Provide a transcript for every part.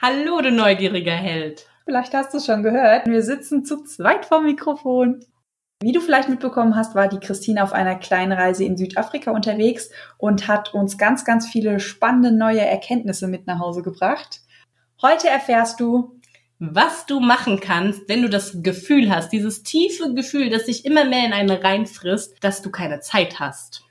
Hallo, du neugieriger Held. Vielleicht hast du schon gehört, wir sitzen zu zweit vom Mikrofon. Wie du vielleicht mitbekommen hast, war die Christine auf einer kleinen Reise in Südafrika unterwegs und hat uns ganz, ganz viele spannende neue Erkenntnisse mit nach Hause gebracht. Heute erfährst du, was du machen kannst, wenn du das Gefühl hast, dieses tiefe Gefühl, das sich immer mehr in eine reinfrisst, dass du keine Zeit hast.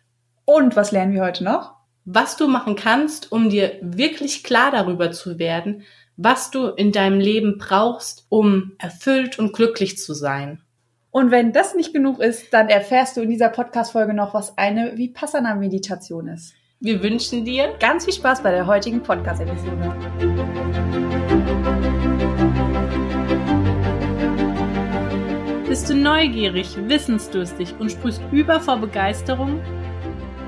Und was lernen wir heute noch? Was du machen kannst, um dir wirklich klar darüber zu werden, was du in deinem Leben brauchst, um erfüllt und glücklich zu sein. Und wenn das nicht genug ist, dann erfährst du in dieser Podcast-Folge noch, was eine Vipassana-Meditation ist. Wir wünschen dir ganz viel Spaß bei der heutigen Podcast-Episode. Bist du neugierig, wissensdurstig und sprühst über vor Begeisterung?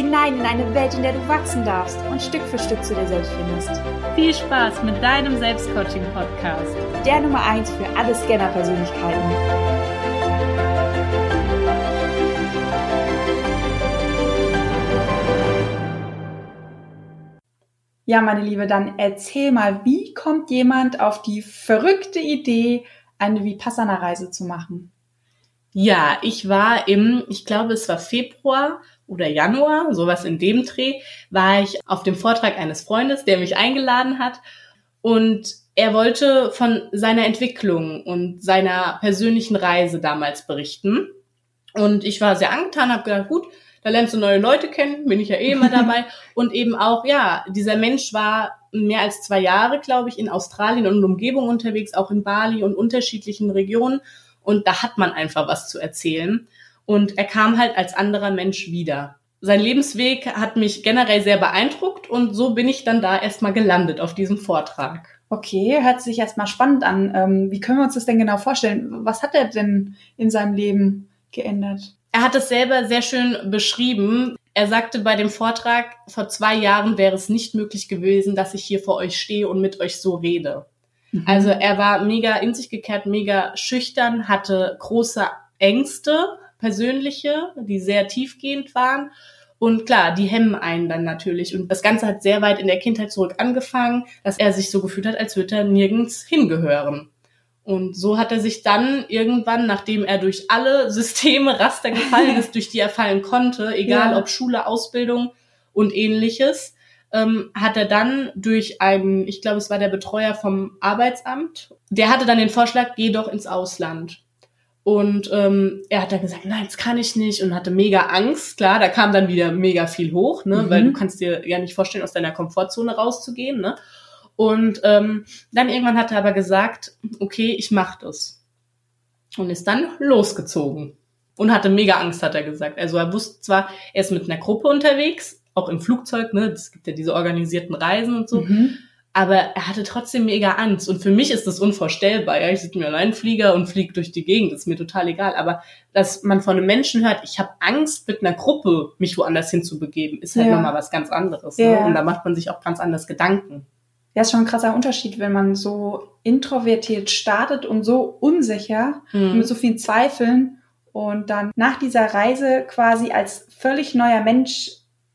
hinein in eine Welt, in der du wachsen darfst und Stück für Stück zu dir selbst findest. Viel Spaß mit deinem Selbstcoaching-Podcast. Der Nummer 1 für alle Scanner-Persönlichkeiten. Ja, meine Liebe, dann erzähl mal, wie kommt jemand auf die verrückte Idee, eine Vipassana-Reise zu machen? Ja, ich war im, ich glaube, es war Februar oder Januar, sowas in dem Dreh, war ich auf dem Vortrag eines Freundes, der mich eingeladen hat. Und er wollte von seiner Entwicklung und seiner persönlichen Reise damals berichten. Und ich war sehr angetan, habe gedacht, gut, da lernst du neue Leute kennen, bin ich ja eh immer dabei. und eben auch, ja, dieser Mensch war mehr als zwei Jahre, glaube ich, in Australien und Umgebung unterwegs, auch in Bali und unterschiedlichen Regionen. Und da hat man einfach was zu erzählen. Und er kam halt als anderer Mensch wieder. Sein Lebensweg hat mich generell sehr beeindruckt und so bin ich dann da erstmal gelandet auf diesem Vortrag. Okay, hört sich erstmal spannend an. Ähm, wie können wir uns das denn genau vorstellen? Was hat er denn in seinem Leben geändert? Er hat es selber sehr schön beschrieben. Er sagte bei dem Vortrag, vor zwei Jahren wäre es nicht möglich gewesen, dass ich hier vor euch stehe und mit euch so rede. Mhm. Also er war mega in sich gekehrt, mega schüchtern, hatte große Ängste, persönliche, die sehr tiefgehend waren. Und klar, die hemmen einen dann natürlich. Und das Ganze hat sehr weit in der Kindheit zurück angefangen, dass er sich so gefühlt hat, als würde er nirgends hingehören. Und so hat er sich dann irgendwann, nachdem er durch alle Systeme Raster gefallen ist, durch die er fallen konnte, egal ja. ob Schule, Ausbildung und ähnliches, ähm, hat er dann durch einen, ich glaube, es war der Betreuer vom Arbeitsamt, der hatte dann den Vorschlag, geh doch ins Ausland. Und ähm, er hat dann gesagt, nein, das kann ich nicht und hatte mega Angst. Klar, da kam dann wieder mega viel hoch, ne? Mhm. weil du kannst dir ja nicht vorstellen, aus deiner Komfortzone rauszugehen. Ne? Und ähm, dann irgendwann hat er aber gesagt, okay, ich mach das. Und ist dann losgezogen. Und hatte mega Angst, hat er gesagt. Also er wusste zwar, er ist mit einer Gruppe unterwegs, auch im Flugzeug, ne? Es gibt ja diese organisierten Reisen und so. Mhm. Aber er hatte trotzdem mega Angst. Und für mich ist das unvorstellbar. Ja, ich sitze mir allein Flieger und fliege durch die Gegend. Das ist mir total egal. Aber dass man von einem Menschen hört, ich habe Angst, mit einer Gruppe mich woanders hinzubegeben, ist halt ja. nochmal was ganz anderes. Ne? Ja. Ne? Und da macht man sich auch ganz anders Gedanken. Ja, ist schon ein krasser Unterschied, wenn man so introvertiert startet und so unsicher mhm. mit so vielen Zweifeln und dann nach dieser Reise quasi als völlig neuer Mensch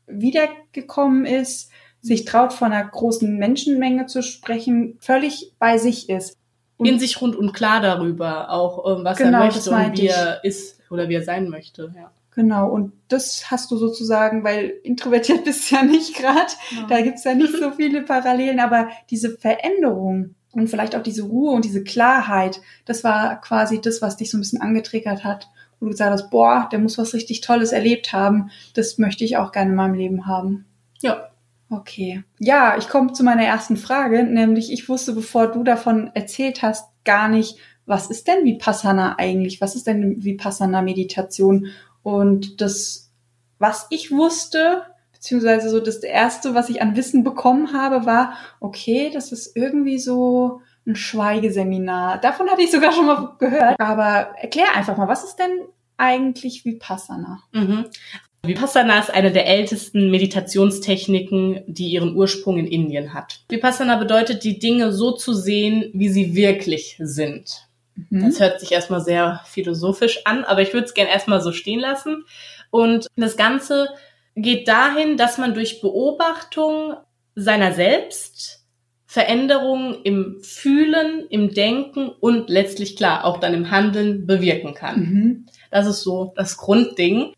wiedergekommen ist, sich traut, von einer großen Menschenmenge zu sprechen, völlig bei sich ist. Und in sich rund und klar darüber, auch ähm, was genau, er möchte und wie er ist oder wie er sein möchte. Ja. Genau, und das hast du sozusagen, weil introvertiert bist du ja nicht gerade, ja. da gibt's ja nicht so viele Parallelen, aber diese Veränderung und vielleicht auch diese Ruhe und diese Klarheit, das war quasi das, was dich so ein bisschen angetriggert hat. Und du gesagt hast, boah, der muss was richtig Tolles erlebt haben, das möchte ich auch gerne in meinem Leben haben. Ja, Okay. Ja, ich komme zu meiner ersten Frage, nämlich ich wusste, bevor du davon erzählt hast, gar nicht, was ist denn Vipassana eigentlich? Was ist denn Vipassana Meditation? Und das, was ich wusste, beziehungsweise so das erste, was ich an Wissen bekommen habe, war, okay, das ist irgendwie so ein Schweigeseminar. Davon hatte ich sogar schon mal gehört. Aber erklär einfach mal, was ist denn eigentlich Vipassana? Mhm. Vipassana ist eine der ältesten Meditationstechniken, die ihren Ursprung in Indien hat. Vipassana bedeutet, die Dinge so zu sehen, wie sie wirklich sind. Mhm. Das hört sich erstmal sehr philosophisch an, aber ich würde es gerne erstmal so stehen lassen. Und das Ganze geht dahin, dass man durch Beobachtung seiner selbst Veränderungen im Fühlen, im Denken und letztlich klar auch dann im Handeln bewirken kann. Mhm. Das ist so das Grundding.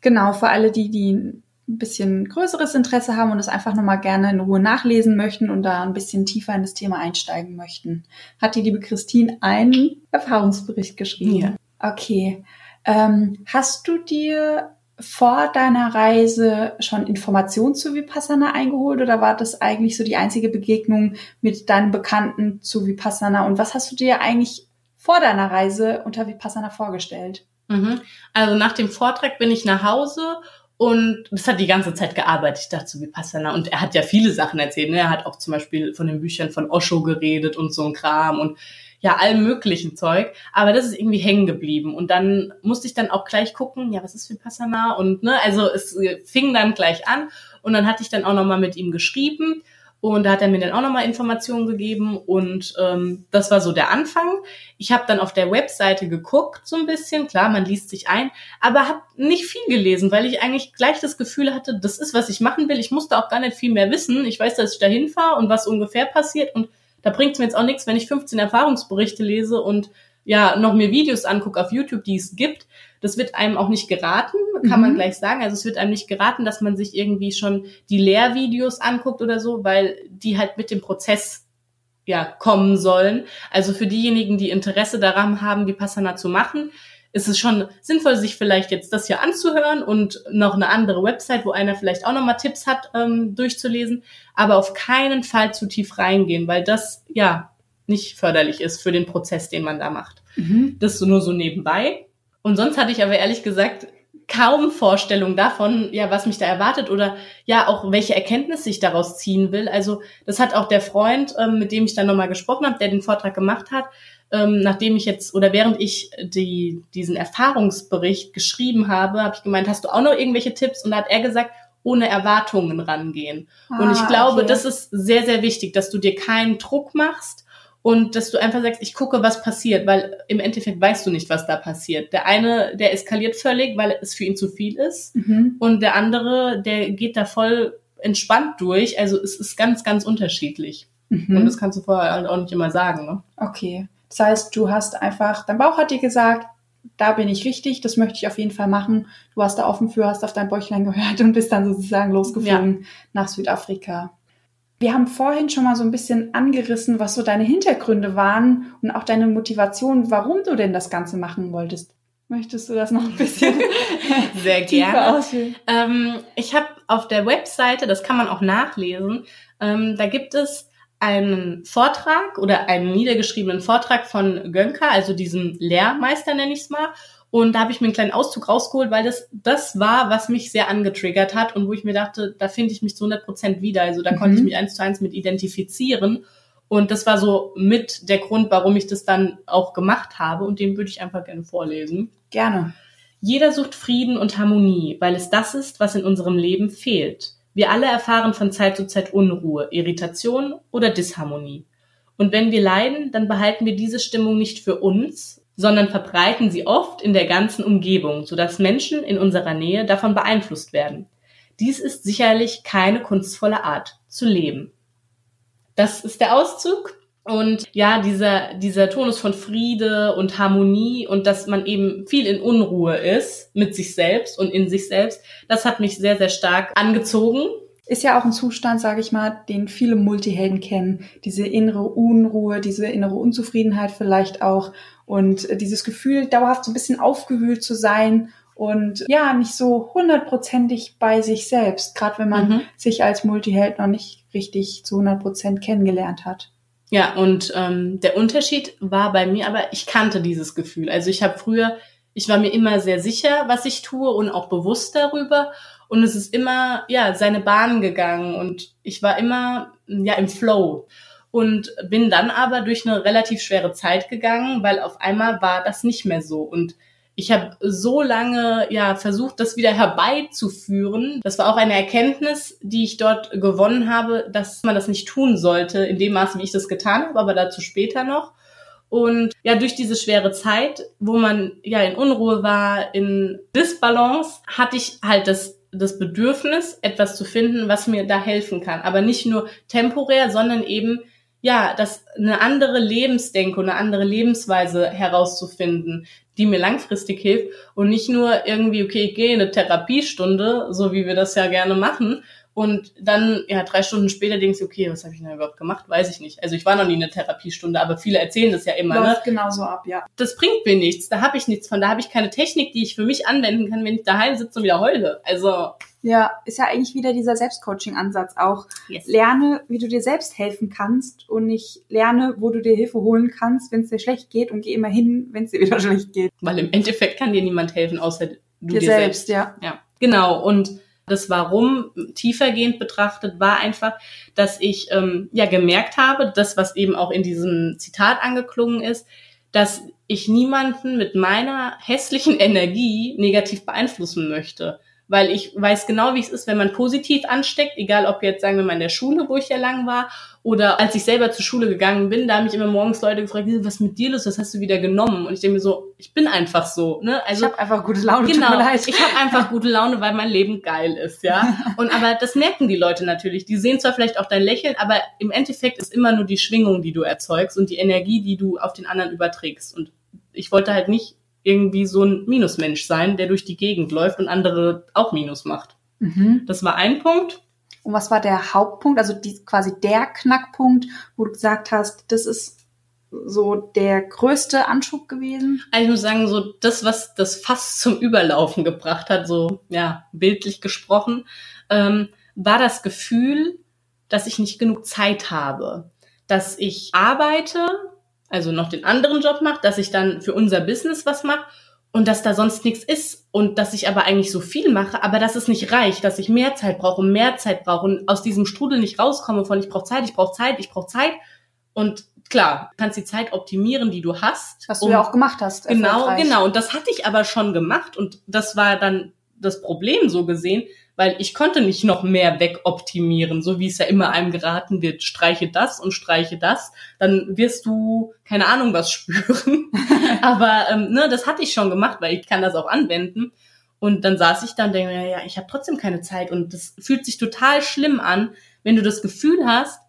Genau, für alle die, die ein bisschen größeres Interesse haben und es einfach nochmal gerne in Ruhe nachlesen möchten und da ein bisschen tiefer in das Thema einsteigen möchten, hat die liebe Christine einen Erfahrungsbericht geschrieben. Ja. Okay. Ähm, hast du dir vor deiner Reise schon Informationen zu Vipassana eingeholt oder war das eigentlich so die einzige Begegnung mit deinen Bekannten zu Vipassana? Und was hast du dir eigentlich vor deiner Reise unter Vipassana vorgestellt? Mhm. Also nach dem Vortrag bin ich nach Hause und das hat die ganze Zeit gearbeitet. Ich dachte so, Vipassana. Und er hat ja viele Sachen erzählt. Ne? Er hat auch zum Beispiel von den Büchern von Osho geredet und so ein Kram und ja, allem möglichen Zeug. Aber das ist irgendwie hängen geblieben. Und dann musste ich dann auch gleich gucken, ja, was ist Vipassana? Und ne, also es fing dann gleich an. Und dann hatte ich dann auch nochmal mit ihm geschrieben. Und da hat er mir dann auch nochmal Informationen gegeben und ähm, das war so der Anfang. Ich habe dann auf der Webseite geguckt, so ein bisschen, klar, man liest sich ein, aber habe nicht viel gelesen, weil ich eigentlich gleich das Gefühl hatte, das ist, was ich machen will. Ich musste auch gar nicht viel mehr wissen. Ich weiß, dass ich da hinfahre und was ungefähr passiert und da bringt es mir jetzt auch nichts, wenn ich 15 Erfahrungsberichte lese und ja noch mir Videos angucke auf YouTube, die es gibt. Das wird einem auch nicht geraten, kann mhm. man gleich sagen. Also es wird einem nicht geraten, dass man sich irgendwie schon die Lehrvideos anguckt oder so, weil die halt mit dem Prozess ja kommen sollen. Also für diejenigen, die Interesse daran haben, die Passana zu machen, ist es schon sinnvoll, sich vielleicht jetzt das hier anzuhören und noch eine andere Website, wo einer vielleicht auch nochmal Tipps hat, ähm, durchzulesen, aber auf keinen Fall zu tief reingehen, weil das ja nicht förderlich ist für den Prozess, den man da macht. Mhm. Das so nur so nebenbei. Und sonst hatte ich aber ehrlich gesagt kaum Vorstellung davon, ja, was mich da erwartet oder ja, auch welche Erkenntnisse ich daraus ziehen will. Also das hat auch der Freund, ähm, mit dem ich dann nochmal gesprochen habe, der den Vortrag gemacht hat, ähm, nachdem ich jetzt oder während ich die, diesen Erfahrungsbericht geschrieben habe, habe ich gemeint, hast du auch noch irgendwelche Tipps? Und da hat er gesagt, ohne Erwartungen rangehen. Ah, und ich glaube, okay. das ist sehr, sehr wichtig, dass du dir keinen Druck machst und dass du einfach sagst, ich gucke, was passiert, weil im Endeffekt weißt du nicht, was da passiert. Der eine, der eskaliert völlig, weil es für ihn zu viel ist mhm. und der andere, der geht da voll entspannt durch. Also es ist ganz, ganz unterschiedlich. Mhm. Und das kannst du vorher halt auch nicht immer sagen. Ne? Okay. Das heißt, du hast einfach, dein Bauch hat dir gesagt, da bin ich richtig, das möchte ich auf jeden Fall machen. Du warst da offen für, hast auf dein Bäuchlein gehört und bist dann sozusagen losgeflogen ja. nach Südafrika. Wir haben vorhin schon mal so ein bisschen angerissen, was so deine Hintergründe waren und auch deine Motivation, warum du denn das Ganze machen wolltest. Möchtest du das noch ein bisschen sehr gerne? Ähm, ich habe auf der Webseite, das kann man auch nachlesen, ähm, da gibt es einen Vortrag oder einen niedergeschriebenen Vortrag von Gönka, also diesem Lehrmeister nenne ich es mal. Und da habe ich mir einen kleinen Auszug rausgeholt, weil das das war, was mich sehr angetriggert hat und wo ich mir dachte, da finde ich mich zu 100 Prozent wieder. Also da mhm. konnte ich mich eins zu eins mit identifizieren. Und das war so mit der Grund, warum ich das dann auch gemacht habe. Und den würde ich einfach gerne vorlesen. Gerne. Jeder sucht Frieden und Harmonie, weil es das ist, was in unserem Leben fehlt. Wir alle erfahren von Zeit zu Zeit Unruhe, Irritation oder Disharmonie. Und wenn wir leiden, dann behalten wir diese Stimmung nicht für uns, sondern verbreiten sie oft in der ganzen Umgebung, sodass Menschen in unserer Nähe davon beeinflusst werden. Dies ist sicherlich keine kunstvolle Art zu leben. Das ist der Auszug. Und ja, dieser, dieser Tonus von Friede und Harmonie und dass man eben viel in Unruhe ist mit sich selbst und in sich selbst, das hat mich sehr, sehr stark angezogen ist ja auch ein Zustand, sage ich mal, den viele Multihelden kennen. Diese innere Unruhe, diese innere Unzufriedenheit vielleicht auch und dieses Gefühl, dauerhaft so ein bisschen aufgewühlt zu sein und ja, nicht so hundertprozentig bei sich selbst, gerade wenn man mhm. sich als Multiheld noch nicht richtig zu 100 Prozent kennengelernt hat. Ja, und ähm, der Unterschied war bei mir, aber ich kannte dieses Gefühl. Also ich habe früher, ich war mir immer sehr sicher, was ich tue und auch bewusst darüber. Und es ist immer, ja, seine Bahn gegangen und ich war immer, ja, im Flow. Und bin dann aber durch eine relativ schwere Zeit gegangen, weil auf einmal war das nicht mehr so. Und ich habe so lange ja versucht, das wieder herbeizuführen. Das war auch eine Erkenntnis, die ich dort gewonnen habe, dass man das nicht tun sollte, in dem Maße, wie ich das getan habe, aber dazu später noch. Und ja, durch diese schwere Zeit, wo man ja in Unruhe war, in Disbalance, hatte ich halt das das Bedürfnis, etwas zu finden, was mir da helfen kann. Aber nicht nur temporär, sondern eben, ja, das eine andere Lebensdenke, eine andere Lebensweise herauszufinden, die mir langfristig hilft und nicht nur irgendwie, okay, ich gehe in eine Therapiestunde, so wie wir das ja gerne machen, und dann, ja, drei Stunden später denkst du, okay, was habe ich denn überhaupt gemacht? Weiß ich nicht. Also ich war noch nie in einer Therapiestunde, aber viele erzählen das ja immer. Läuft ne? genauso ab, ja. Das bringt mir nichts. Da habe ich nichts von. Da habe ich keine Technik, die ich für mich anwenden kann, wenn ich daheim sitze und wieder heule. Also Ja, ist ja eigentlich wieder dieser Selbstcoaching-Ansatz auch. yes. Lerne, wie du dir selbst helfen kannst und nicht lerne, wo du dir Hilfe holen kannst, wenn es dir schlecht geht und geh immer hin, wenn es dir wieder schlecht geht. weil im Endeffekt kann dir niemand helfen, außer du dir, dir selbst. selbst, ja. Ja, genau. Und das Warum tiefergehend betrachtet war einfach, dass ich ähm, ja gemerkt habe, das, was eben auch in diesem Zitat angeklungen ist, dass ich niemanden mit meiner hässlichen Energie negativ beeinflussen möchte. Weil ich weiß genau, wie es ist, wenn man positiv ansteckt, egal ob jetzt, sagen wir mal, in der Schule, wo ich ja lang war, oder als ich selber zur Schule gegangen bin, da haben mich immer morgens Leute gefragt, was ist mit dir los, was hast du wieder genommen? Und ich denke mir so, ich bin einfach so. Ne? Also, ich habe einfach gute Laune, Genau, ich habe einfach gute Laune, weil mein Leben geil ist, ja. Und aber das merken die Leute natürlich. Die sehen zwar vielleicht auch dein Lächeln, aber im Endeffekt ist immer nur die Schwingung, die du erzeugst und die Energie, die du auf den anderen überträgst. Und ich wollte halt nicht irgendwie so ein Minusmensch sein, der durch die Gegend läuft und andere auch Minus macht. Mhm. Das war ein Punkt. Und was war der Hauptpunkt, also die, quasi der Knackpunkt, wo du gesagt hast, das ist so der größte Anschub gewesen? Also ich muss sagen, so das, was das Fass zum Überlaufen gebracht hat, so ja, bildlich gesprochen, ähm, war das Gefühl, dass ich nicht genug Zeit habe. Dass ich arbeite, also noch den anderen Job mache, dass ich dann für unser Business was mache und dass da sonst nichts ist und dass ich aber eigentlich so viel mache, aber dass es nicht reicht, dass ich mehr Zeit brauche und mehr Zeit brauche und aus diesem Strudel nicht rauskomme von ich brauche Zeit, ich brauche Zeit, ich brauche Zeit und klar, du kannst die Zeit optimieren, die du hast. Was du ja auch gemacht hast. Genau, genau. Und das hatte ich aber schon gemacht und das war dann das Problem so gesehen, weil ich konnte nicht noch mehr wegoptimieren, so wie es ja immer einem geraten wird. Streiche das und streiche das, dann wirst du keine Ahnung was spüren. aber ähm, ne, das hatte ich schon gemacht, weil ich kann das auch anwenden. Und dann saß ich da und denke, ja, ich habe trotzdem keine Zeit. Und das fühlt sich total schlimm an, wenn du das Gefühl hast,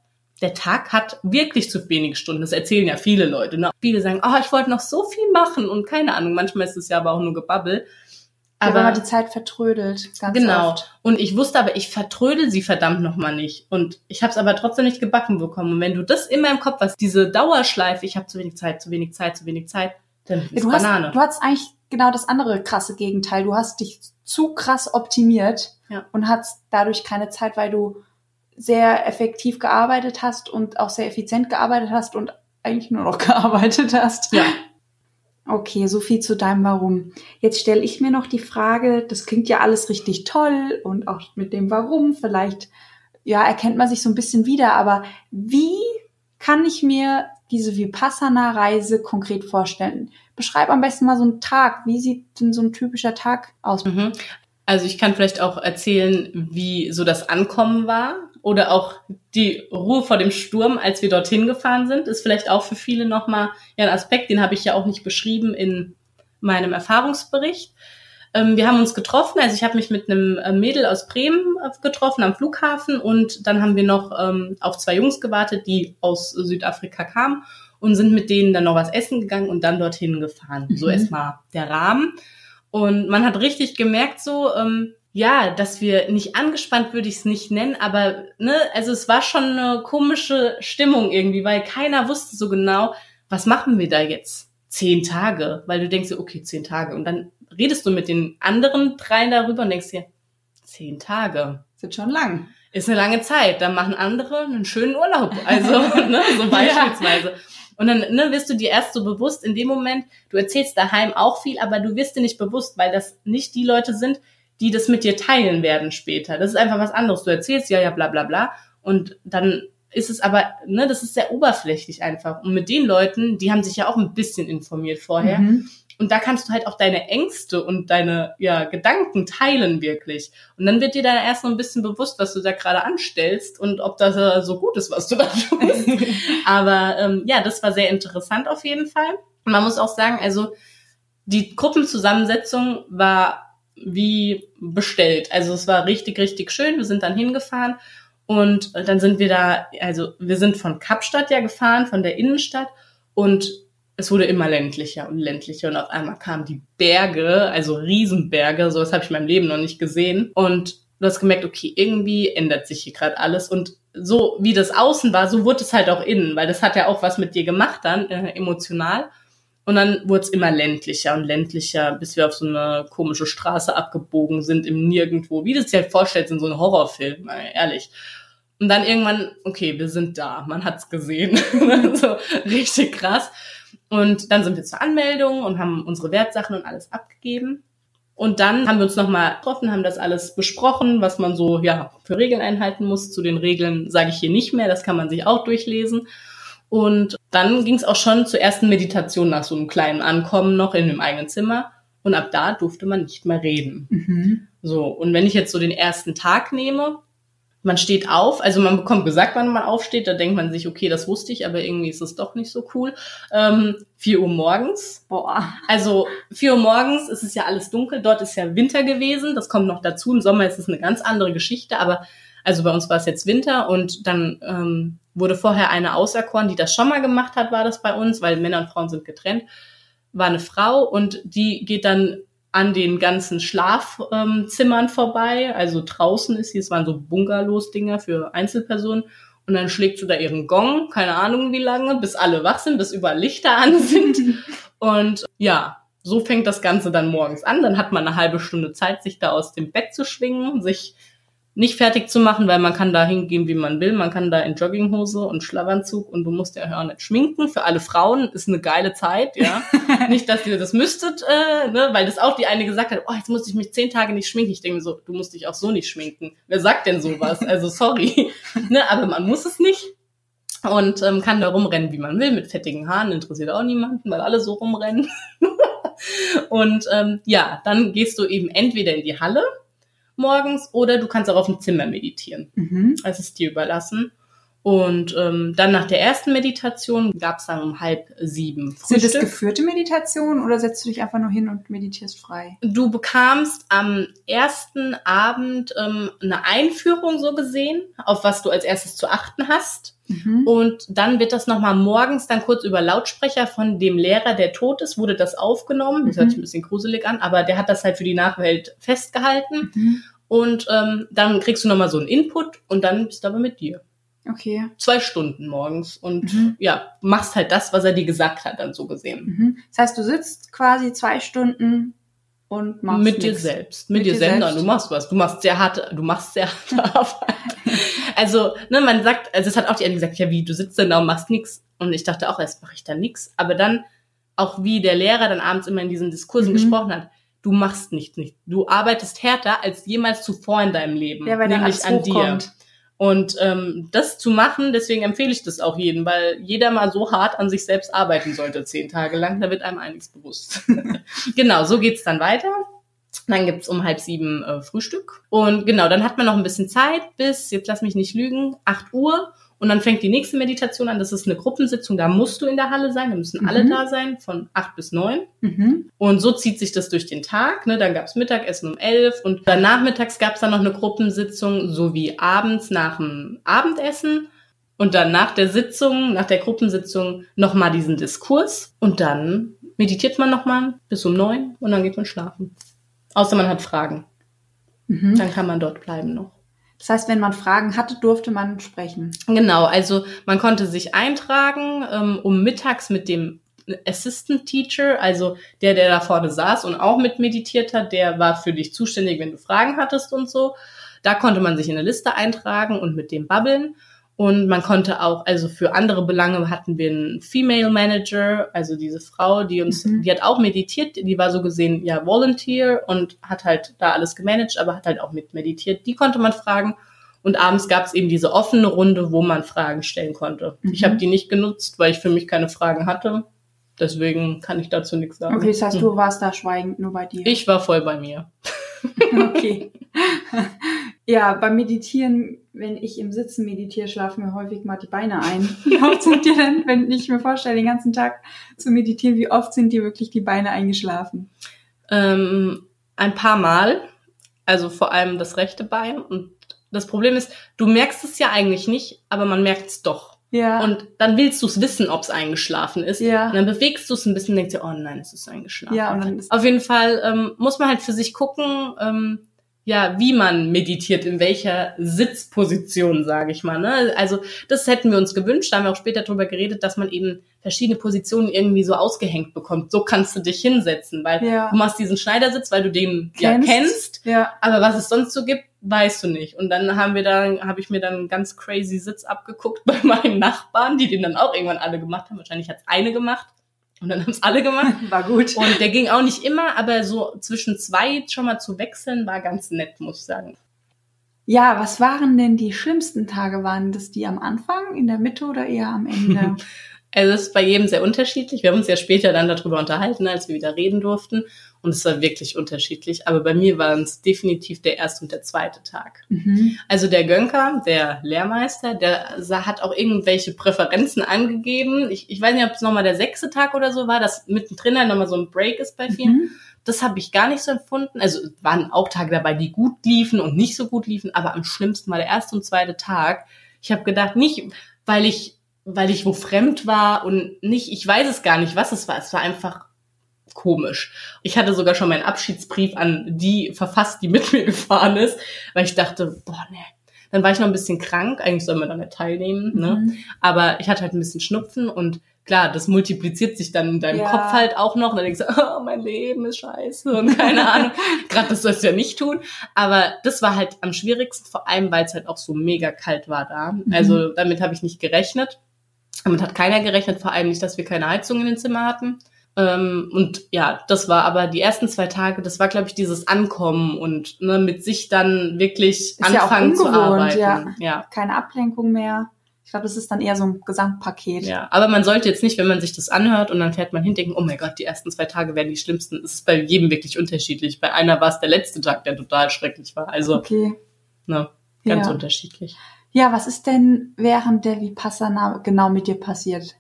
der Tag hat wirklich zu wenig Stunden. Das erzählen ja viele Leute. Ne? Viele sagen, oh, ich wollte noch so viel machen und keine Ahnung. Manchmal ist es ja aber auch nur Gebabbel. Aber Aber man die Zeit vertrödelt. Ganz genau. Oft. Und ich wusste aber, ich vertrödel sie verdammt nochmal nicht. Und ich habe es aber trotzdem nicht gebacken bekommen. Und wenn du das immer im Kopf hast, diese Dauerschleife, ich habe zu wenig Zeit, zu wenig Zeit, zu wenig Zeit, dann ist Du hast, Banane. du hast eigentlich genau das andere krasse Gegenteil. Du hast dich zu krass optimiert Ja. und hast dadurch keine Zeit, weil du sehr effektiv gearbeitet hast und auch sehr effizient gearbeitet hast und eigentlich nur noch gearbeitet hast. ja. Okay, so viel zu deinem Warum. Jetzt stelle ich mir noch die Frage, das klingt ja alles richtig toll und auch mit dem Warum, vielleicht ja, erkennt man sich so ein bisschen wieder, aber wie kann ich mir diese Vipassana-Reise konkret vorstellen? Beschreib am besten mal so einen Tag. Wie sieht denn so ein typischer Tag aus? Mhm. Also ich kann vielleicht auch erzählen, wie so das Ankommen war oder auch die Ruhe vor dem Sturm, als wir dorthin gefahren sind, ist vielleicht auch für viele nochmal ja, ein Aspekt, den habe ich ja auch nicht beschrieben in meinem Erfahrungsbericht. Ähm, wir haben uns getroffen, also ich habe mich mit einem äh, Mädel aus Bremen äh, getroffen am Flughafen und dann haben wir noch ähm, auf zwei Jungs gewartet, die aus Südafrika kamen und sind mit denen dann noch was essen gegangen und dann dorthin gefahren. So Mhm. erstmal der Rahmen. Und man hat richtig gemerkt, so, ähm, ja, dass wir nicht angespannt würde ich es nicht nennen, aber ne, also es war schon eine komische Stimmung irgendwie, weil keiner wusste so genau, was machen wir da jetzt? Zehn Tage, weil du denkst dir, okay, zehn Tage. Und dann redest du mit den anderen dreien darüber und denkst dir, zehn Tage. Sind schon lang. Ist eine lange Zeit. Dann machen andere einen schönen Urlaub. Also, ne, so beispielsweise. Und dann ne, wirst du dir erst so bewusst in dem Moment, du erzählst daheim auch viel, aber du wirst dir nicht bewusst, weil das nicht die Leute sind, die das mit dir teilen werden später. Das ist einfach was anderes. Du erzählst ja, ja, bla, bla, bla. Und dann ist es aber, ne, das ist sehr oberflächlich einfach. Und mit den Leuten, die haben sich ja auch ein bisschen informiert vorher. Mhm. Und da kannst du halt auch deine Ängste und deine ja, Gedanken teilen wirklich. Und dann wird dir da erst noch ein bisschen bewusst, was du da gerade anstellst und ob das äh, so gut ist, was du da tust. Aber ähm, ja, das war sehr interessant auf jeden Fall. Und man muss auch sagen, also die Gruppenzusammensetzung war wie bestellt. Also es war richtig, richtig schön. Wir sind dann hingefahren und dann sind wir da, also wir sind von Kapstadt ja gefahren, von der Innenstadt und es wurde immer ländlicher und ländlicher und auf einmal kamen die Berge, also Riesenberge, sowas habe ich in meinem Leben noch nicht gesehen und du hast gemerkt, okay, irgendwie ändert sich hier gerade alles und so wie das außen war, so wurde es halt auch innen, weil das hat ja auch was mit dir gemacht dann, äh, emotional. Und dann wurde es immer ländlicher und ländlicher, bis wir auf so eine komische Straße abgebogen sind im Nirgendwo. Wie du es dir halt vorstellst in so einem Horrorfilm, ehrlich. Und dann irgendwann, okay, wir sind da, man hat's gesehen. so richtig krass. Und dann sind wir zur Anmeldung und haben unsere Wertsachen und alles abgegeben. Und dann haben wir uns nochmal getroffen, haben das alles besprochen, was man so ja für Regeln einhalten muss. Zu den Regeln sage ich hier nicht mehr, das kann man sich auch durchlesen. Und dann ging es auch schon zur ersten Meditation nach so einem kleinen Ankommen noch in dem eigenen Zimmer. Und ab da durfte man nicht mehr reden. Mhm. So, und wenn ich jetzt so den ersten Tag nehme, man steht auf, also man bekommt gesagt, wann man aufsteht, da denkt man sich, okay, das wusste ich, aber irgendwie ist es doch nicht so cool. Ähm, 4 Uhr morgens. Boah. Also 4 Uhr morgens ist es ja alles dunkel, dort ist ja Winter gewesen, das kommt noch dazu. Im Sommer ist es eine ganz andere Geschichte, aber also bei uns war es jetzt Winter und dann ähm, wurde vorher eine auserkoren, die das schon mal gemacht hat, war das bei uns, weil Männer und Frauen sind getrennt, war eine Frau und die geht dann an den ganzen Schlafzimmern ähm, vorbei. Also draußen ist sie, es waren so Bungalows-Dinger für Einzelpersonen. Und dann schlägt sie da ihren Gong, keine Ahnung wie lange, bis alle wach sind, bis überall Lichter an sind. Und ja, so fängt das Ganze dann morgens an. Dann hat man eine halbe Stunde Zeit, sich da aus dem Bett zu schwingen, sich nicht fertig zu machen, weil man kann da hingehen, wie man will. Man kann da in Jogginghose und Schlafanzug und du musst ja auch nicht schminken. Für alle Frauen ist eine geile Zeit, ja. nicht, dass ihr das müsstet, äh, ne, weil das auch die eine gesagt hat, oh, jetzt muss ich mich zehn Tage nicht schminken. Ich denke mir so, du musst dich auch so nicht schminken. Wer sagt denn sowas? Also sorry. ne, aber man muss es nicht und ähm, kann da rumrennen, wie man will, mit fettigen Haaren, interessiert auch niemanden, weil alle so rumrennen. und ähm, ja, dann gehst du eben entweder in die Halle morgens oder du kannst auch auf dem Zimmer meditieren. Mhm. Das ist dir überlassen. Und ähm, dann nach der ersten Meditation gab es dann um halb sieben Frühstück. Sind das geführte Meditationen oder setzt du dich einfach nur hin und meditierst frei? Du bekamst am ersten Abend ähm, eine Einführung so gesehen, auf was du als erstes zu achten hast. Mhm. Und dann wird das nochmal morgens dann kurz über Lautsprecher von dem Lehrer, der tot ist, wurde das aufgenommen. Das hört sich mhm. ein bisschen gruselig an, aber der hat das halt für die Nachwelt festgehalten. Mhm. Und ähm, dann kriegst du nochmal so einen Input und dann bist du aber mit dir. Okay. Zwei Stunden morgens und mhm. ja, machst halt das, was er dir gesagt hat, dann so gesehen. Mhm. Das heißt, du sitzt quasi zwei Stunden und machst mit nix. dir selbst, mit, mit dir, selbst. selbst. Du machst was. Du machst sehr harte, du machst sehr harte Arbeit. also, ne, man sagt, also es hat auch die eine gesagt, ja, wie, du sitzt dann da und machst nichts. Und ich dachte auch, erst mache ich da nichts. Aber dann, auch wie der Lehrer dann abends immer in diesen Diskursen mhm. gesprochen hat, du machst nichts nicht. Du arbeitest härter als jemals zuvor in deinem Leben. Ja, weil nämlich an dir. Und ähm, das zu machen, deswegen empfehle ich das auch jedem, weil jeder mal so hart an sich selbst arbeiten sollte, zehn Tage lang, da wird einem einiges bewusst. genau, so geht's dann weiter. Dann gibt's um halb sieben äh, Frühstück. Und genau, dann hat man noch ein bisschen Zeit bis, jetzt lass mich nicht lügen, acht Uhr. Und dann fängt die nächste Meditation an. Das ist eine Gruppensitzung. Da musst du in der Halle sein. Da müssen mhm. alle da sein, von acht bis neun. Mhm. Und so zieht sich das durch den Tag. Ne? Dann gab's Mittagessen um elf. Und dann nachmittags gab's dann noch eine Gruppensitzung, sowie abends nach dem Abendessen. Und dann nach der Sitzung, nach der Gruppensitzung, nochmal diesen Diskurs. Und dann meditiert man nochmal bis um neun und dann geht man schlafen. Außer man hat Fragen. Mhm. Dann kann man dort bleiben noch. Das heißt, wenn man Fragen hatte, durfte man sprechen. Genau, also man konnte sich eintragen, ähm, um mittags mit dem Assistant Teacher, also der, der da vorne saß und auch mit meditiert hat, der war für dich zuständig, wenn du Fragen hattest und so. Da konnte man sich in eine Liste eintragen und mit dem babbeln. Und man konnte auch, also für andere Belange hatten wir einen Female Manager, also diese Frau, die uns, mhm. die hat auch meditiert, die war so gesehen ja Volunteer und hat halt da alles gemanagt, aber hat halt auch mit meditiert. Die konnte man fragen. Und abends gab es eben diese offene Runde, wo man Fragen stellen konnte. Mhm. Ich habe die nicht genutzt, weil ich für mich keine Fragen hatte. Deswegen kann ich dazu nichts sagen. Okay, das heißt, du warst da schweigend nur bei dir. Ich war voll bei mir. okay. ja, beim Meditieren, wenn ich im Sitzen meditiere, schlafen mir häufig mal die Beine ein. Wie oft sind dir denn, wenn ich mir vorstelle, den ganzen Tag zu meditieren, wie oft sind dir wirklich die Beine eingeschlafen? Ähm, ein paar Mal. Also vor allem das rechte Bein. Und das Problem ist, du merkst es ja eigentlich nicht, aber man merkt es doch. Ja. Und dann willst du es wissen, ob es eingeschlafen ist. Ja. Und dann bewegst du es ein bisschen und denkst dir, oh nein, es ist eingeschlafen. Ja, und dann ist- Auf jeden Fall ähm, muss man halt für sich gucken, ähm, ja, wie man meditiert, in welcher Sitzposition, sage ich mal. Ne? Also das hätten wir uns gewünscht, da haben wir auch später drüber geredet, dass man eben verschiedene Positionen irgendwie so ausgehängt bekommt. So kannst du dich hinsetzen, weil Ja. du machst diesen Schneidersitz, weil du den Kennst. ja kennst, ja. aber was es sonst so gibt, weißt du nicht. Und dann haben wir da, habe ich mir dann einen ganz crazy Sitz abgeguckt bei meinen Nachbarn, die den dann auch irgendwann alle gemacht haben. Wahrscheinlich hat's eine gemacht und dann haben es alle gemacht. War gut. Und der ging auch nicht immer, aber so zwischen zwei schon mal zu wechseln war ganz nett, muss ich sagen. Ja, was waren denn die schlimmsten Tage? Waren das die am Anfang, in der Mitte oder eher am Ende? Also es ist bei jedem sehr unterschiedlich. Wir haben uns ja später dann darüber unterhalten, als wir wieder reden durften. Und es war wirklich unterschiedlich. Aber bei mir waren es definitiv der erste und der zweite Tag. mhm. Also der Gönker, der Lehrmeister, der hat auch irgendwelche Präferenzen angegeben. Ich, ich weiß nicht, ob es nochmal der sechste Tag oder so war, dass mittendrin dann nochmal so ein Break ist bei vielen. Mhm. Das habe ich gar nicht so empfunden. Also es waren auch Tage dabei, die gut liefen und nicht so gut liefen, aber am schlimmsten war der erste und zweite Tag. Ich habe gedacht, nicht, weil ich, weil ich wo fremd war und nicht, ich weiß es gar nicht, was es war. Es war einfach komisch. Ich hatte sogar schon meinen Abschiedsbrief an die verfasst, die mit mir gefahren ist, weil ich dachte, boah, nee. Dann war ich noch ein bisschen krank, eigentlich soll man da nicht teilnehmen, ne? Mhm. Aber ich hatte halt ein bisschen Schnupfen und klar, das multipliziert sich dann in deinem Ja. Kopf halt auch noch. Und dann denkst du, oh, mein Leben ist scheiße und keine Ahnung. Gerade das sollst du ja nicht tun. Aber das war halt am schwierigsten, vor allem, weil es halt auch so mega kalt war da. Also damit habe ich nicht gerechnet. Damit hat keiner gerechnet, vor allem nicht, dass wir keine Heizung in den Zimmer hatten. Ähm, und ja, das war aber die ersten zwei Tage, das war, glaube ich, dieses Ankommen und ne, mit sich dann wirklich Ist ja auch anfangen zu ungewohnt, arbeiten. ja. ja. Keine Ablenkung mehr. Ich glaube, das ist dann eher so ein Gesamtpaket. Ja, aber man sollte jetzt nicht, wenn man sich das anhört und dann fährt man hin, denken, oh mein Gott, die ersten zwei Tage werden die schlimmsten. Es ist bei jedem wirklich unterschiedlich. Bei einer war es der letzte Tag, der total schrecklich war. Also, Okay. ne, ganz Ja. unterschiedlich. Ja, was ist denn während der Vipassana genau mit dir passiert?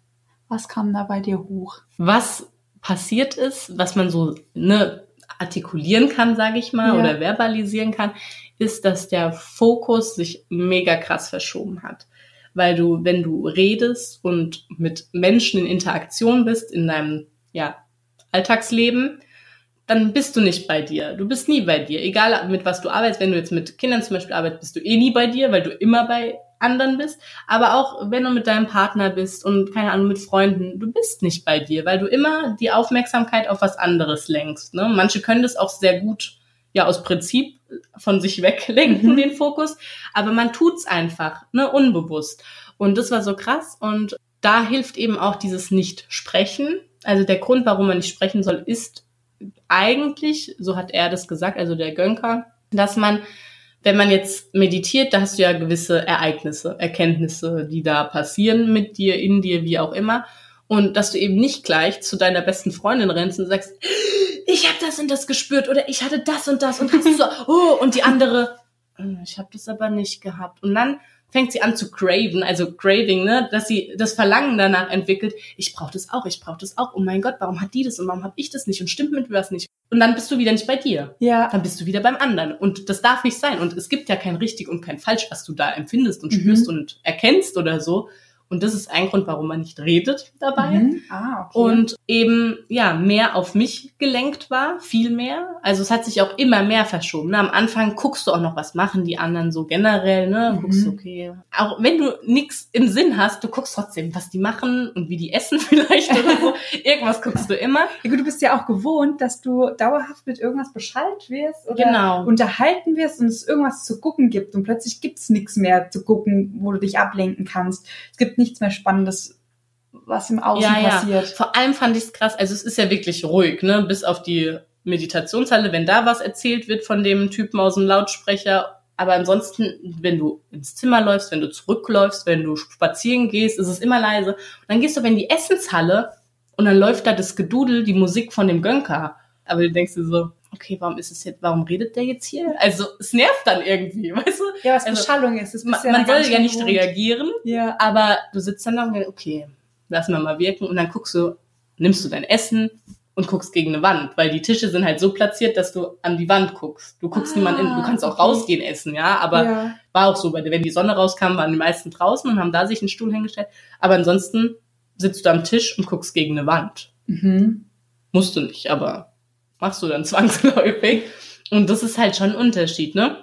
Was kam da bei dir hoch? Was passiert ist, was man so ne, artikulieren kann, sage ich mal, Ja. oder verbalisieren kann, ist, dass der Fokus sich mega krass verschoben hat. Weil du, wenn du redest und mit Menschen in Interaktion bist in deinem ja, Alltagsleben, dann bist du nicht bei dir. Du bist nie bei dir. Egal mit was du arbeitest, wenn du jetzt mit Kindern zum Beispiel arbeitest, bist du eh nie bei dir, weil du immer bei anderen bist. Aber auch wenn du mit deinem Partner bist und keine Ahnung mit Freunden, du bist nicht bei dir, weil du immer die Aufmerksamkeit auf was anderes lenkst. Ne? Manche können das auch sehr gut, ja aus Prinzip von sich weglenken Mhm. den Fokus, aber man tut's einfach, ne, unbewusst. Und das war so krass und da hilft eben auch dieses Nicht-Sprechen. Also der Grund, warum man nicht sprechen soll, ist eigentlich, so hat er das gesagt, also der Gönker, dass man, wenn man jetzt meditiert, da hast du ja gewisse Ereignisse, Erkenntnisse, die da passieren mit dir, in dir, wie auch immer. Und dass du eben nicht gleich zu deiner besten Freundin rennst und sagst, ich habe das und das gespürt oder ich hatte das und das und hast du so, oh, und die andere, "Hm, ich habe das aber nicht gehabt. Und dann fängt sie an zu craven, also craving, ne, dass sie das Verlangen danach entwickelt, ich brauche das auch, ich brauche das auch. Oh mein Gott, warum hat die das und warum habe ich das nicht und stimmt mit mir was nicht? Und dann bist du wieder nicht bei dir. Ja. Dann bist du wieder beim anderen. Und das darf nicht sein. Und es gibt ja kein richtig und kein falsch, was du da empfindest und Mhm. spürst und erkennst oder so. Und das ist ein Grund, warum man nicht redet dabei Mhm. Ah, okay. und eben ja mehr auf mich gelenkt war, viel mehr. Also es hat sich auch immer mehr verschoben. Ne? Am Anfang guckst du auch noch, was machen die anderen so generell, ne? Mhm. Guckst okay. Auch wenn du nichts im Sinn hast, du guckst trotzdem, was die machen und wie die essen vielleicht oder so. Irgendwas guckst du immer. Ja, gut, du bist ja auch gewohnt, dass du dauerhaft mit irgendwas beschallt wirst oder Genau. unterhalten wirst und es irgendwas zu gucken gibt und plötzlich gibt's nichts mehr zu gucken, wo du dich ablenken kannst. Es gibt nichts mehr Spannendes, was im Außen ja, ja. passiert. Vor allem fand ich es krass. Also es ist ja wirklich ruhig, ne? Bis auf die Meditationshalle, wenn da was erzählt wird von dem Typen aus dem Lautsprecher. Aber ansonsten, wenn du ins Zimmer läufst, wenn du zurückläufst, wenn du spazieren gehst, ist es immer leise. Und dann gehst du aber in die Essenshalle und dann läuft da das Gedudel, die Musik von dem Gönker. Aber du denkst dir so, okay, warum ist es jetzt, warum redet der jetzt hier? Also es nervt dann irgendwie, weißt du? Ja, was also, Beschallung ist. Das man, man soll ja nicht gewohnt. reagieren, Ja. aber du sitzt dann da und denkst, okay, lassen wir mal wirken und dann guckst du, nimmst du dein Essen und guckst gegen eine Wand, weil die Tische sind halt so platziert, dass du an die Wand guckst. Du guckst Ah, niemand in, du kannst auch okay. rausgehen essen, ja, aber ja. war auch so, weil wenn die Sonne rauskam, waren die meisten draußen und haben da sich einen Stuhl hingestellt, aber ansonsten sitzt du am Tisch und guckst gegen eine Wand. Mhm. Musst du nicht, aber machst du dann zwangsläufig. Und das ist halt schon ein Unterschied, ne?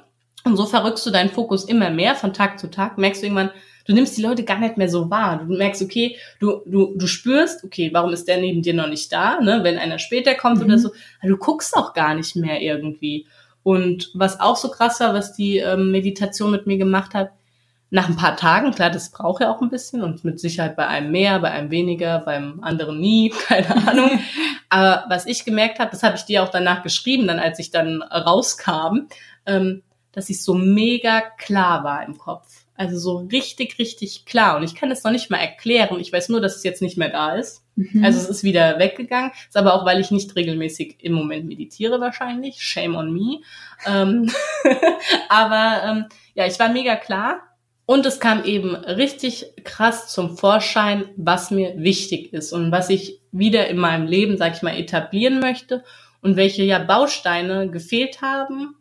Und so verrückst du deinen Fokus immer mehr von Tag zu Tag, merkst du irgendwann, du nimmst die Leute gar nicht mehr so wahr. Du merkst, okay, du, du, du spürst, okay, warum ist der neben dir noch nicht da, ne? Wenn einer später kommt Mhm. oder so, du guckst auch gar nicht mehr irgendwie. Und was auch so krass war, was die ähm, Meditation mit mir gemacht hat, nach ein paar Tagen, klar, das braucht ja auch ein bisschen und mit Sicherheit bei einem mehr, bei einem weniger, beim anderen nie, keine Ahnung. Aber was ich gemerkt habe, das habe ich dir auch danach geschrieben, dann als ich dann rauskam, ähm, dass ich so mega klar war im Kopf. Also so richtig, richtig klar. Und ich kann es noch nicht mal erklären. Ich weiß nur, dass es jetzt nicht mehr da ist. Mhm. Also es ist wieder weggegangen. Ist aber auch, weil ich nicht regelmäßig im Moment meditiere wahrscheinlich. Shame on me. Ähm, aber ähm, ja, ich war mega klar. Und es kam eben richtig krass zum Vorschein, was mir wichtig ist und was ich wieder in meinem Leben, sag ich mal, etablieren möchte und welche ja Bausteine gefehlt haben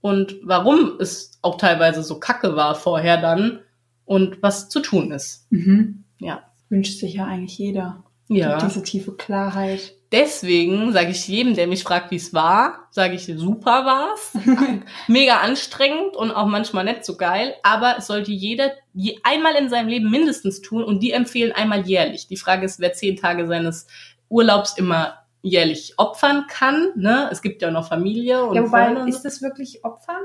und warum es auch teilweise so kacke war vorher dann und was zu tun ist. Mhm. Ja. Wünscht sich ja eigentlich jeder. Ja. Diese tiefe Klarheit. Deswegen sage ich jedem, der mich fragt, wie es war, sage ich, super war's. Mega anstrengend und auch manchmal nicht so geil. Aber es sollte jeder je, einmal in seinem Leben mindestens tun und die empfehlen einmal jährlich. Die Frage ist, wer zehn Tage seines Urlaubs immer jährlich opfern kann. Ne? Es gibt ja auch noch Familie und Ja, wobei, Freunde. und so. ist das wirklich Opfern?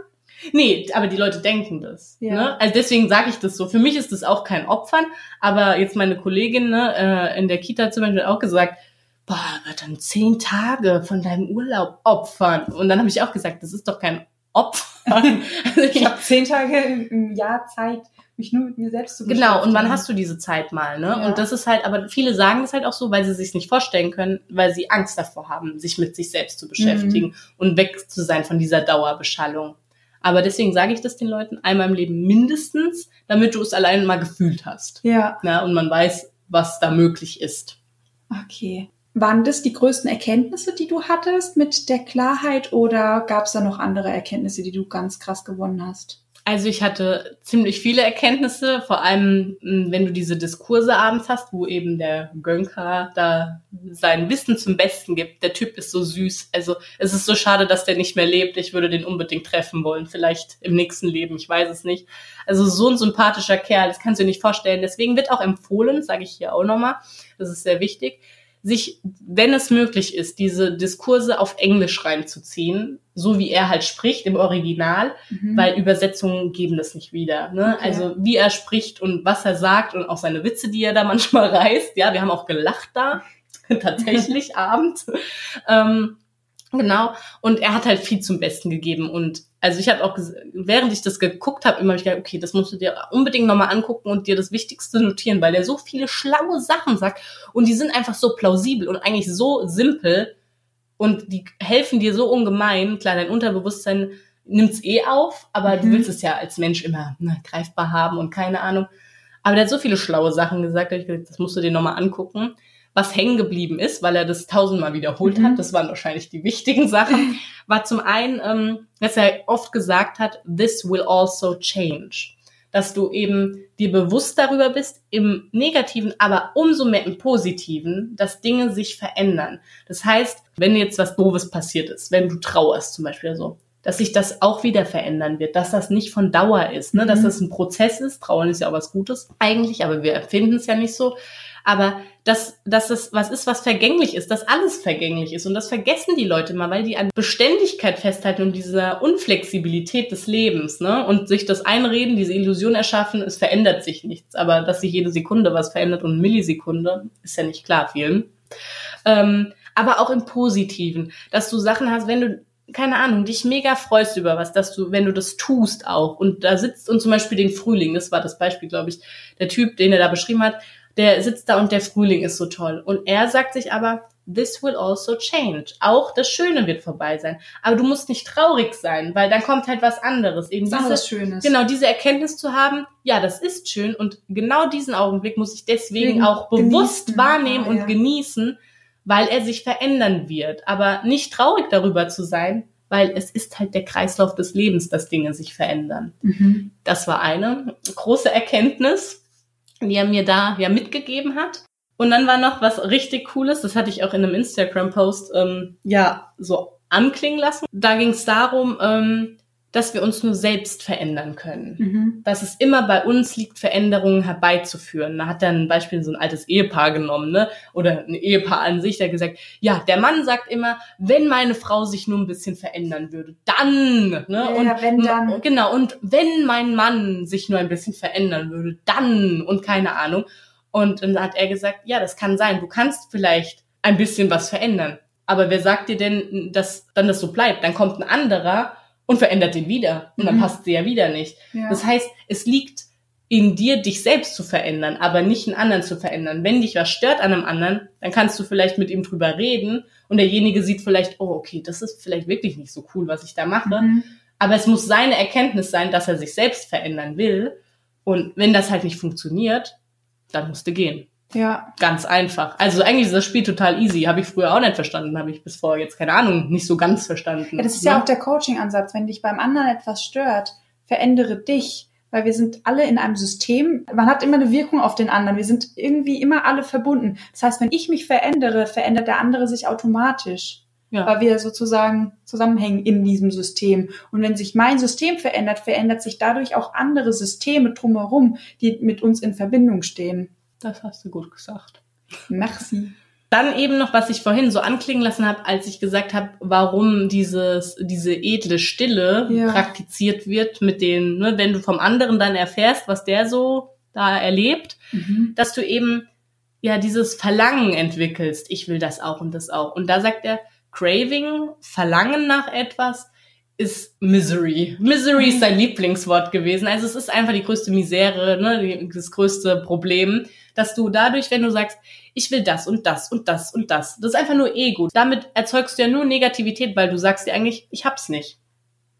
Nee, aber die Leute denken das. Ja. Ne? Also deswegen sage ich das so. Für mich ist das auch kein Opfern, aber jetzt meine Kollegin ne, äh, in der Kita zum Beispiel hat auch gesagt, boah, wird dann zehn Tage von deinem Urlaub opfern. Und dann habe ich auch gesagt, das ist doch kein Opfern. also Ich habe zehn Tage im Jahr Zeit, mich nur mit mir selbst zu genau, und wann beschäftigen. hast du diese Zeit mal, ne? Ja. Und das ist halt, aber viele sagen das halt auch so, weil sie sich nicht vorstellen können, weil sie Angst davor haben, sich mit sich selbst zu beschäftigen Mhm. und weg zu sein von dieser Dauerbeschallung. Aber deswegen sage ich das den Leuten einmal im Leben mindestens, damit du es allein mal gefühlt hast. Ja, Ne? Und man weiß, was da möglich ist. okay. Waren das die größten Erkenntnisse, die du hattest mit der Klarheit oder gab es da noch andere Erkenntnisse, die du ganz krass gewonnen hast? Also ich hatte ziemlich viele Erkenntnisse, vor allem mh, wenn du diese Diskurse abends hast, wo eben der Gönker da sein Wissen zum Besten gibt. Der Typ ist so süß. Also es ist so schade, dass der nicht mehr lebt. Ich würde den unbedingt treffen wollen. Vielleicht im nächsten Leben, ich weiß es nicht. Also so ein sympathischer Kerl, das kannst du dir nicht vorstellen. Deswegen wird auch empfohlen, sage ich hier auch nochmal, das ist sehr wichtig, sich, wenn es möglich ist, diese Diskurse auf Englisch reinzuziehen, so wie er halt spricht im Original, Mhm. weil Übersetzungen geben das nicht wieder. Ne? Okay. Also wie er spricht und was er sagt und auch seine Witze, die er da manchmal reißt. Ja, wir haben auch gelacht da, tatsächlich abends. Ähm, genau. Und er hat halt viel zum Besten gegeben. Und also ich habe auch, während ich das geguckt habe, immer hab ich gedacht, okay, das musst du dir unbedingt nochmal angucken und dir das Wichtigste notieren, weil er so viele schlaue Sachen sagt und die sind einfach so plausibel und eigentlich so simpel und die helfen dir so ungemein. Klar, dein Unterbewusstsein nimmt's eh auf, aber du Mhm. willst es ja als Mensch immer ne, greifbar haben und keine Ahnung. Aber der hat so viele schlaue Sachen gesagt, ich gesagt, das musst du dir nochmal angucken. Was hängen geblieben ist, weil er das tausendmal wiederholt Mhm. hat, das waren wahrscheinlich die wichtigen Sachen, war zum einen, ähm, dass er oft gesagt hat, this will also change. Dass du eben dir bewusst darüber bist, im Negativen, aber umso mehr im Positiven, dass Dinge sich verändern. Das heißt, wenn jetzt was Doofes passiert ist, wenn du trauerst zum Beispiel so, dass sich das auch wieder verändern wird, dass das nicht von Dauer ist, ne? dass Mhm. das ein Prozess ist. Trauern ist ja auch was Gutes eigentlich, aber wir empfinden es ja nicht so. Aber dass, dass es was ist, was vergänglich ist, dass alles vergänglich ist. Und das vergessen die Leute mal, weil die an Beständigkeit festhalten und dieser Unflexibilität des Lebens, ne? Und sich das einreden, diese Illusion erschaffen, es verändert sich nichts. Aber dass sich jede Sekunde was verändert und Millisekunde, ist ja nicht klar vielen. Ähm, aber auch im Positiven, dass du Sachen hast, wenn du keine Ahnung, dich mega freust über was, dass du, wenn du das tust auch und da sitzt und zum Beispiel den Frühling, das war das Beispiel, glaube ich, der Typ, den er da beschrieben hat, der sitzt da und der Frühling ist so toll. Und er sagt sich aber, this will also change. Auch das Schöne wird vorbei sein. Aber du musst nicht traurig sein, weil dann kommt halt was anderes. Eben Was diese, anderes Schönes. Genau, diese Erkenntnis zu haben, ja, das ist schön und genau diesen Augenblick muss ich deswegen Wegen auch bewusst genießen. wahrnehmen Ah, und ja. genießen, weil er sich verändern wird. Aber nicht traurig darüber zu sein, weil es ist halt der Kreislauf des Lebens, dass Dinge sich verändern. Mhm. Das war eine große Erkenntnis, die er mir da ja mitgegeben hat. Und dann war noch was richtig Cooles, das hatte ich auch in einem Instagram-Post ähm, ja so anklingen lassen. Da ging es darum, ähm, dass wir uns nur selbst verändern können. Mhm. Dass es immer bei uns liegt, Veränderungen herbeizuführen. Da hat er ein Beispiel so ein altes Ehepaar genommen, ne? Oder ein Ehepaar an sich, der gesagt, ja, der Mann sagt immer, wenn meine Frau sich nur ein bisschen verändern würde, dann, ne? Ja, und wenn dann. Genau, und wenn mein Mann sich nur ein bisschen verändern würde, dann und keine Ahnung. Und dann hat er gesagt, ja, das kann sein. Du kannst vielleicht ein bisschen was verändern. Aber wer sagt dir denn, dass dann das so bleibt? Dann kommt ein anderer und verändert den wieder. Und dann Mhm. passt sie ja wieder nicht. Ja. Das heißt, es liegt in dir, dich selbst zu verändern, aber nicht einen anderen zu verändern. Wenn dich was stört an einem anderen, dann kannst du vielleicht mit ihm drüber reden und derjenige sieht vielleicht, oh, okay, das ist vielleicht wirklich nicht so cool, was ich da mache. Mhm. Aber es muss seine Erkenntnis sein, dass er sich selbst verändern will. Und wenn das halt nicht funktioniert, dann musst du gehen. Ja. Ganz einfach. Also eigentlich ist das Spiel total easy. Habe ich früher auch nicht verstanden. Habe ich bis vor jetzt, keine Ahnung, nicht so ganz verstanden. Ja, das ist ja Ne? auch der Coaching-Ansatz. Wenn dich beim anderen etwas stört, verändere dich. Weil wir sind alle in einem System. Man hat immer eine Wirkung auf den anderen. Wir sind irgendwie immer alle verbunden. Das heißt, wenn ich mich verändere, verändert der andere sich automatisch. Ja. Weil wir sozusagen zusammenhängen in diesem System. Und wenn sich mein System verändert, verändert sich dadurch auch andere Systeme drumherum, die mit uns in Verbindung stehen. Das hast du gut gesagt. Merci. Dann eben noch, was ich vorhin so anklingen lassen habe, als ich gesagt habe, warum dieses, diese edle Stille Ja. praktiziert wird mit den, ne, wenn du vom anderen dann erfährst, was der so da erlebt, Mhm. dass du eben ja dieses Verlangen entwickelst. Ich will das auch und das auch. Und da sagt er, Craving, Verlangen nach etwas, ist Misery. Misery ist sein Lieblingswort gewesen. Also es ist einfach die größte Misere, ne, das größte Problem, dass du dadurch, wenn du sagst, ich will das und das und das und das, das ist einfach nur Ego. Damit erzeugst du ja nur Negativität, weil du sagst dir eigentlich, ich hab's nicht.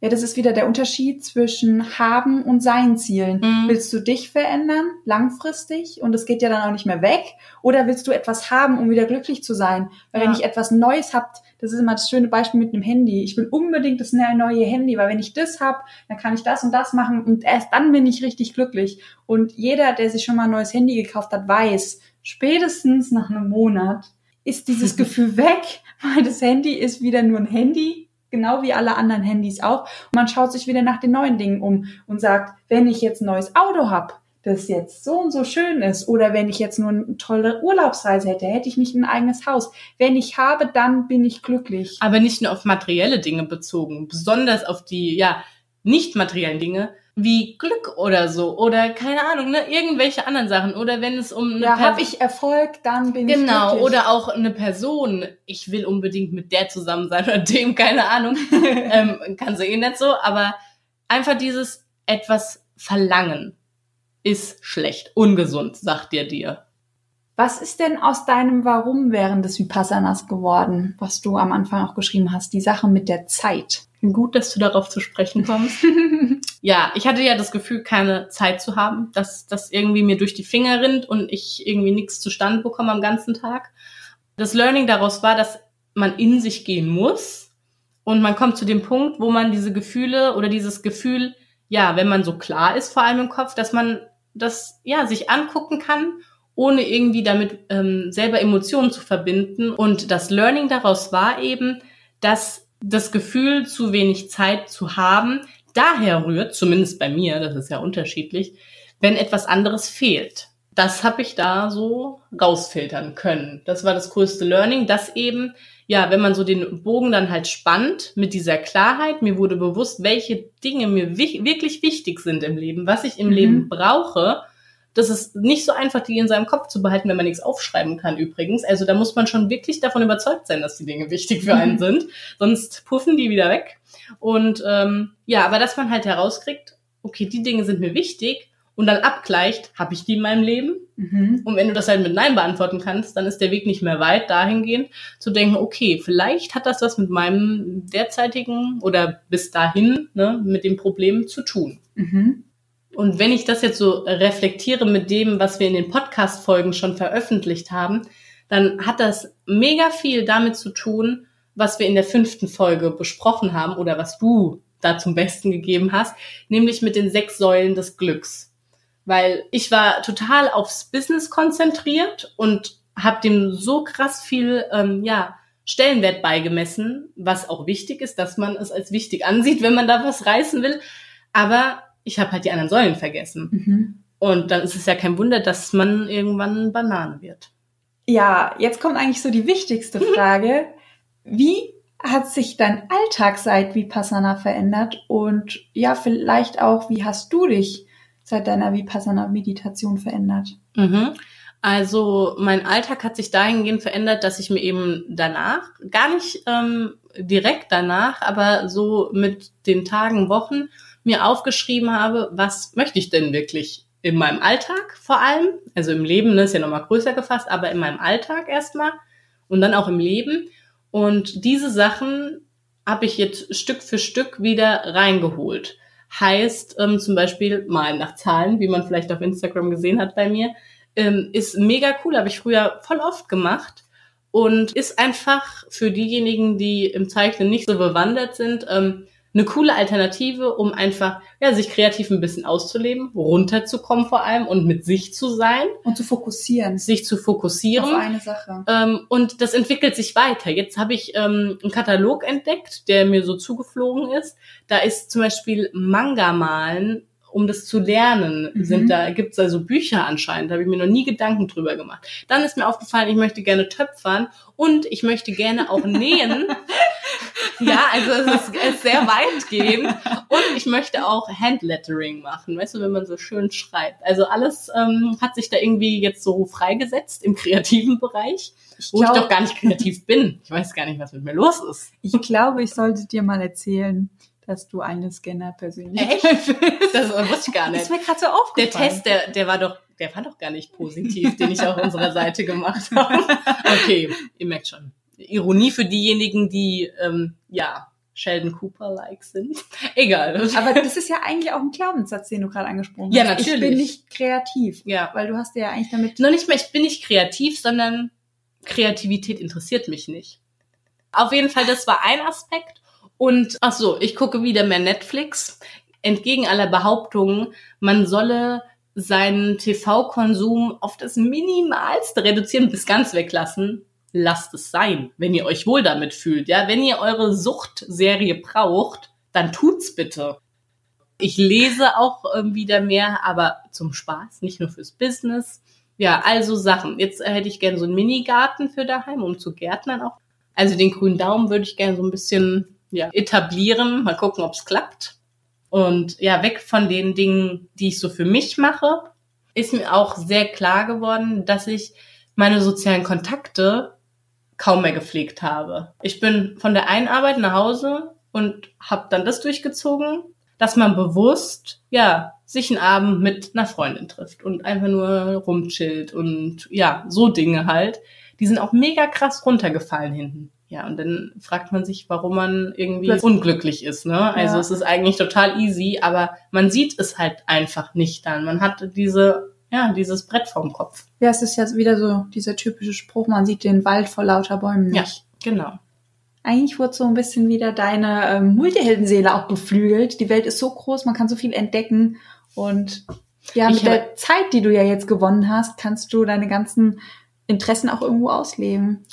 Ja, das ist wieder der Unterschied zwischen haben und sein Zielen. Mhm. Willst du dich verändern, langfristig, und es geht ja dann auch nicht mehr weg? Oder willst du etwas haben, um wieder glücklich zu sein? Weil wenn Ja. ich etwas Neues hab, das ist immer das schöne Beispiel mit einem Handy. Ich will unbedingt das ne- neue Handy, weil wenn ich das hab, dann kann ich das und das machen und erst dann bin ich richtig glücklich. Und jeder, der sich schon mal ein neues Handy gekauft hat, weiß, spätestens nach einem Monat ist dieses Gefühl weg, weil das Handy ist wieder nur ein Handy, genau wie alle anderen Handys auch. Und man schaut sich wieder nach den neuen Dingen um und sagt, wenn ich jetzt ein neues Auto hab, das jetzt so und so schön ist, oder wenn ich jetzt nur eine tolle Urlaubsreise hätte, hätte ich nicht ein eigenes Haus. Wenn ich habe, dann bin ich glücklich. aber nicht nur auf materielle Dinge bezogen, besonders auf die ja nicht materiellen Dinge wie Glück oder so oder keine Ahnung, ne, irgendwelche anderen Sachen. Oder wenn es um eine Ja, habe ich Erfolg, dann bin ich genau oder auch eine Person, ich will unbedingt mit der zusammen sein oder dem, keine Ahnung, ähm, kann sie eh nicht so, aber einfach dieses etwas verlangen ist schlecht, ungesund, sagt dir dir. Was ist denn aus deinem Warum während des Vipassanas geworden, was du am Anfang auch geschrieben hast, die Sache mit der Zeit? Gut, dass du darauf zu sprechen kommst. ja, ich hatte ja das Gefühl, keine Zeit zu haben, dass das irgendwie mir durch die Finger rinnt und ich irgendwie nichts zustande bekomme am ganzen Tag. Das Learning daraus war, dass man in sich gehen muss und man kommt zu dem Punkt, wo man diese Gefühle oder dieses Gefühl, ja, wenn man so klar ist, vor allem im Kopf, dass man das ja sich angucken kann, ohne irgendwie damit ähm, selber Emotionen zu verbinden. Und das Learning daraus war eben, dass das Gefühl, zu wenig Zeit zu haben, daher rührt, zumindest bei mir, das ist ja unterschiedlich, wenn etwas anderes fehlt. Das habe ich da so rausfiltern können. Das war das größte Learning, dass eben, ja, wenn man so den Bogen dann halt spannt mit dieser Klarheit, mir wurde bewusst, welche Dinge mir wi wirklich wichtig sind im Leben, was ich im Mhm. Leben brauche. Das ist nicht so einfach, die in seinem Kopf zu behalten, wenn man nichts aufschreiben kann übrigens. Also da muss man schon wirklich davon überzeugt sein, dass die Dinge wichtig für einen Mhm. sind. Sonst puffen die wieder weg. Und ähm, ja, aber dass man halt herauskriegt, okay, die Dinge sind mir wichtig und dann abgleicht, habe ich die in meinem Leben? Mhm. Und wenn du das halt mit Nein beantworten kannst, dann ist der Weg nicht mehr weit dahingehend zu denken, okay, vielleicht hat das was mit meinem derzeitigen oder bis dahin ne, mit dem Problem zu tun. Mhm. Und wenn ich das jetzt so reflektiere mit dem, was wir in den Podcast-Folgen schon veröffentlicht haben, dann hat das mega viel damit zu tun, was wir in der fünften Folge besprochen haben oder was du da zum Besten gegeben hast, nämlich mit den sechs Säulen des Glücks. Weil ich war total aufs Business konzentriert und habe dem so krass viel ähm, ja, Stellenwert beigemessen, was auch wichtig ist, dass man es als wichtig ansieht, wenn man da was reißen will. Aber ich habe halt die anderen Säulen vergessen. Mhm. Und dann ist es ja kein Wunder, dass man irgendwann Banane wird. Ja, jetzt kommt eigentlich so die wichtigste Frage. Wie hat sich dein Alltag seit Vipassana verändert? Und ja, vielleicht auch, wie hast du dich seit deiner Vipassana-Meditation verändert? Mhm. Also mein Alltag hat sich dahingehend verändert, dass ich mir eben danach, gar nicht ähm, direkt danach, aber so mit den Tagen, Wochen mir aufgeschrieben habe, was möchte ich denn wirklich in meinem Alltag vor allem, also im Leben, ne, ist ja nochmal größer gefasst, aber in meinem Alltag erstmal und dann auch im Leben. Und diese Sachen habe ich jetzt Stück für Stück wieder reingeholt. Heißt ähm, zum Beispiel mal nach Zahlen, wie man vielleicht auf Instagram gesehen hat bei mir, ähm, ist mega cool, habe ich früher voll oft gemacht und ist einfach für diejenigen, die im Zeichnen nicht so bewandert sind, ähm, eine coole Alternative, um einfach ja sich kreativ ein bisschen auszuleben, runterzukommen vor allem und mit sich zu sein, Und zu fokussieren sich zu auf fokussieren. eine Sache. Ähm, und das entwickelt sich weiter. Jetzt habe ich ähm, einen Katalog entdeckt, der mir so zugeflogen ist. Da ist zum Beispiel Manga-Malen, um das zu lernen, Mhm. sind da gibt's also Bücher anscheinend. Da habe ich mir noch nie Gedanken drüber gemacht. Dann ist mir aufgefallen, ich möchte gerne töpfern und ich möchte gerne auch nähen. Ja, also es ist, es ist sehr weitgehend. Und ich möchte auch Handlettering machen, weißt du, wenn man so schön schreibt. Also alles ähm, hat sich da irgendwie jetzt so freigesetzt im kreativen Bereich, Ich, wo ich doch gar nicht kreativ bin. Ich weiß gar nicht, was mit mir los ist. ich glaube, ich sollte dir mal erzählen, dass du eine Scanner-Persönlichkeit bist. Das wusste ich gar Das nicht. ist mir gerade so Der aufgefallen. Test, der, der war doch, der war doch gar nicht positiv, den ich auf unserer Seite gemacht habe. Okay, ihr merkt schon. Ironie für diejenigen, die, ähm, ja, Sheldon Cooper-like sind. Egal. Aber das ist ja eigentlich auch ein Glaubenssatz, den du gerade angesprochen Ja, hast. Ich natürlich. bin nicht kreativ. Ja. Weil du hast ja eigentlich damit Noch nicht mehr, ich bin nicht kreativ, sondern Kreativität interessiert mich nicht. Auf jeden Fall, das war ein Aspekt. Und ach so, ich gucke wieder mehr Netflix. Entgegen aller Behauptungen, man solle seinen TV-Konsum auf das Minimalste reduzieren bis ganz weglassen. Lasst es sein, wenn ihr euch wohl damit fühlt. Ja, wenn ihr eure Suchtserie braucht, dann tut's bitte. Ich lese auch ähm, wieder mehr, aber zum Spaß, nicht nur fürs Business. Ja, also Sachen. Jetzt äh, hätte ich gerne so einen Minigarten für daheim, um zu gärtnern auch. Also den grünen Daumen würde ich gerne so ein bisschen ja, etablieren. Mal gucken, ob es klappt. Und ja, weg von den Dingen, die ich so für mich mache, ist mir auch sehr klar geworden, dass ich meine sozialen Kontakte kaum mehr gepflegt habe. Ich bin von der einen Arbeit nach Hause und habe dann das durchgezogen, dass man bewusst, ja, sich einen Abend mit einer Freundin trifft und einfach nur rumchillt und ja, so Dinge halt. Die sind auch mega krass runtergefallen hinten. Ja, und dann fragt man sich, warum man irgendwie unglücklich ist, ne? Also Ja. es ist eigentlich total easy, aber man sieht es halt einfach nicht dann. Man hat diese, ja, dieses Brett vorm Kopf. Ja, es ist ja wieder so dieser typische Spruch, man sieht den Wald vor lauter Bäumen Ja, nicht. genau. Eigentlich wurde so ein bisschen wieder deine ähm, Multiheldenseele auch beflügelt. Die Welt ist so groß, man kann so viel entdecken. Und ja, mit der Zeit, die du ja jetzt gewonnen hast, kannst du deine ganzen Interessen auch irgendwo ausleben.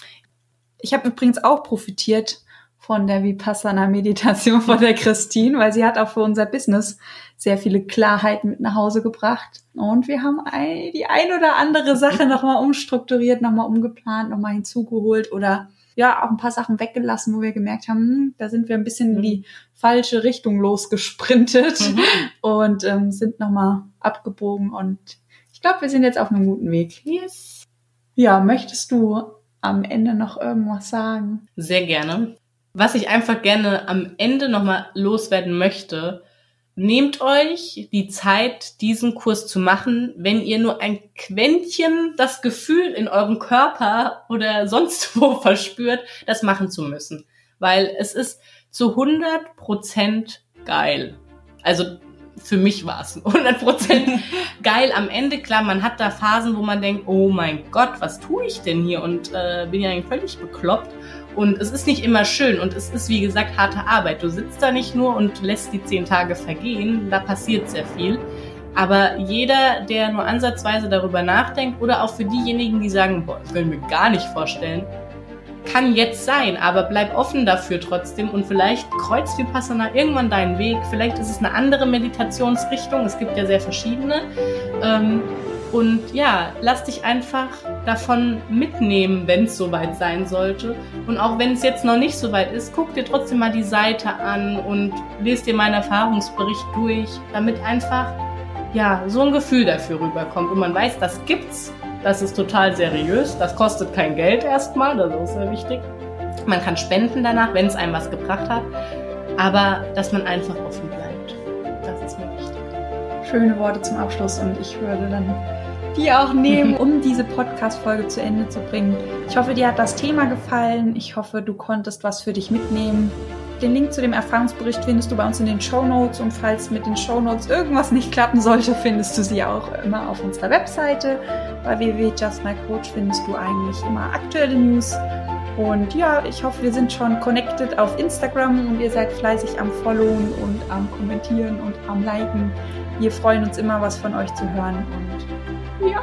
Ich habe übrigens auch profitiert von der Vipassana-Meditation von der Christine, weil sie hat auch für unser Business sehr viele Klarheit mit nach Hause gebracht. Und wir haben ein, die ein oder andere Sache nochmal umstrukturiert, nochmal umgeplant, nochmal hinzugeholt oder ja, auch ein paar Sachen weggelassen, wo wir gemerkt haben, hm, da sind wir ein bisschen in die falsche Richtung losgesprintet Mhm. und ähm, sind nochmal abgebogen und ich glaube, wir sind jetzt auf einem guten Weg. Yes. Ja, möchtest du am Ende noch irgendwas sagen? Sehr gerne. Was ich einfach gerne am Ende nochmal loswerden möchte, nehmt euch die Zeit, diesen Kurs zu machen, wenn ihr nur ein Quäntchen das Gefühl in eurem Körper oder sonst wo verspürt, das machen zu müssen. Weil es ist zu 100 Prozent geil. Also für mich war es 100% geil am Ende. Klar, man hat da Phasen, wo man denkt, oh mein Gott, was tue ich denn hier? Und äh, bin ja eigentlich völlig bekloppt. Und es ist nicht immer schön und es ist, wie gesagt, harte Arbeit. Du sitzt da nicht nur und lässt die zehn Tage vergehen, da passiert sehr viel. Aber jeder, der nur ansatzweise darüber nachdenkt oder auch für diejenigen, die sagen, boah, ich will mir gar nicht vorstellen, kann jetzt sein, aber bleib offen dafür trotzdem und vielleicht kreuzt Vipassana irgendwann deinen Weg. Vielleicht ist es eine andere Meditationsrichtung. Es gibt ja sehr verschiedene. Ähm, und ja, lass dich einfach davon mitnehmen, wenn es soweit sein sollte. Und auch wenn es jetzt noch nicht soweit ist, guck dir trotzdem mal die Seite an und lest dir meinen Erfahrungsbericht durch, damit einfach ja so ein Gefühl dafür rüberkommt und man weiß, das gibt's das ist total seriös. Das kostet kein Geld erstmal, das ist sehr wichtig. Man kann spenden danach, wenn es einem was gebracht hat. Aber dass man einfach offen bleibt. Das ist mir wichtig. Schöne Worte zum Abschluss und ich würde dann die auch nehmen, um diese Podcast-Folge zu Ende zu bringen. Ich hoffe, dir hat das Thema gefallen. Ich hoffe, du konntest was für dich mitnehmen. Den Link zu dem Erfahrungsbericht findest du bei uns in den Show Notes und falls mit den Show Notes irgendwas nicht klappen sollte, findest du sie auch immer auf unserer Webseite. Bei www.justmycoach findest du eigentlich immer aktuelle News. Und ja, ich hoffe, wir sind schon connected auf Instagram und ihr seid fleißig am Followen und am Kommentieren und am Liken. Wir freuen uns immer, was von euch zu hören. Und ja,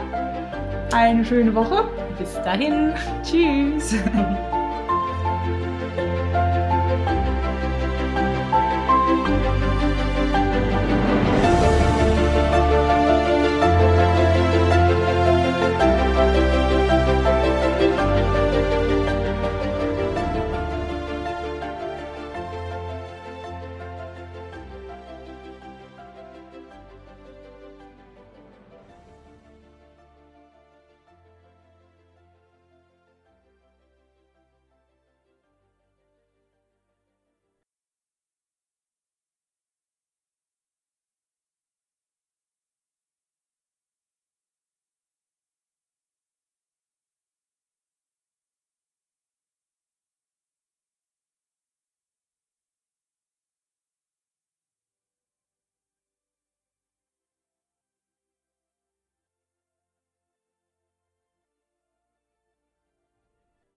eine schöne Woche. Bis dahin. Tschüss.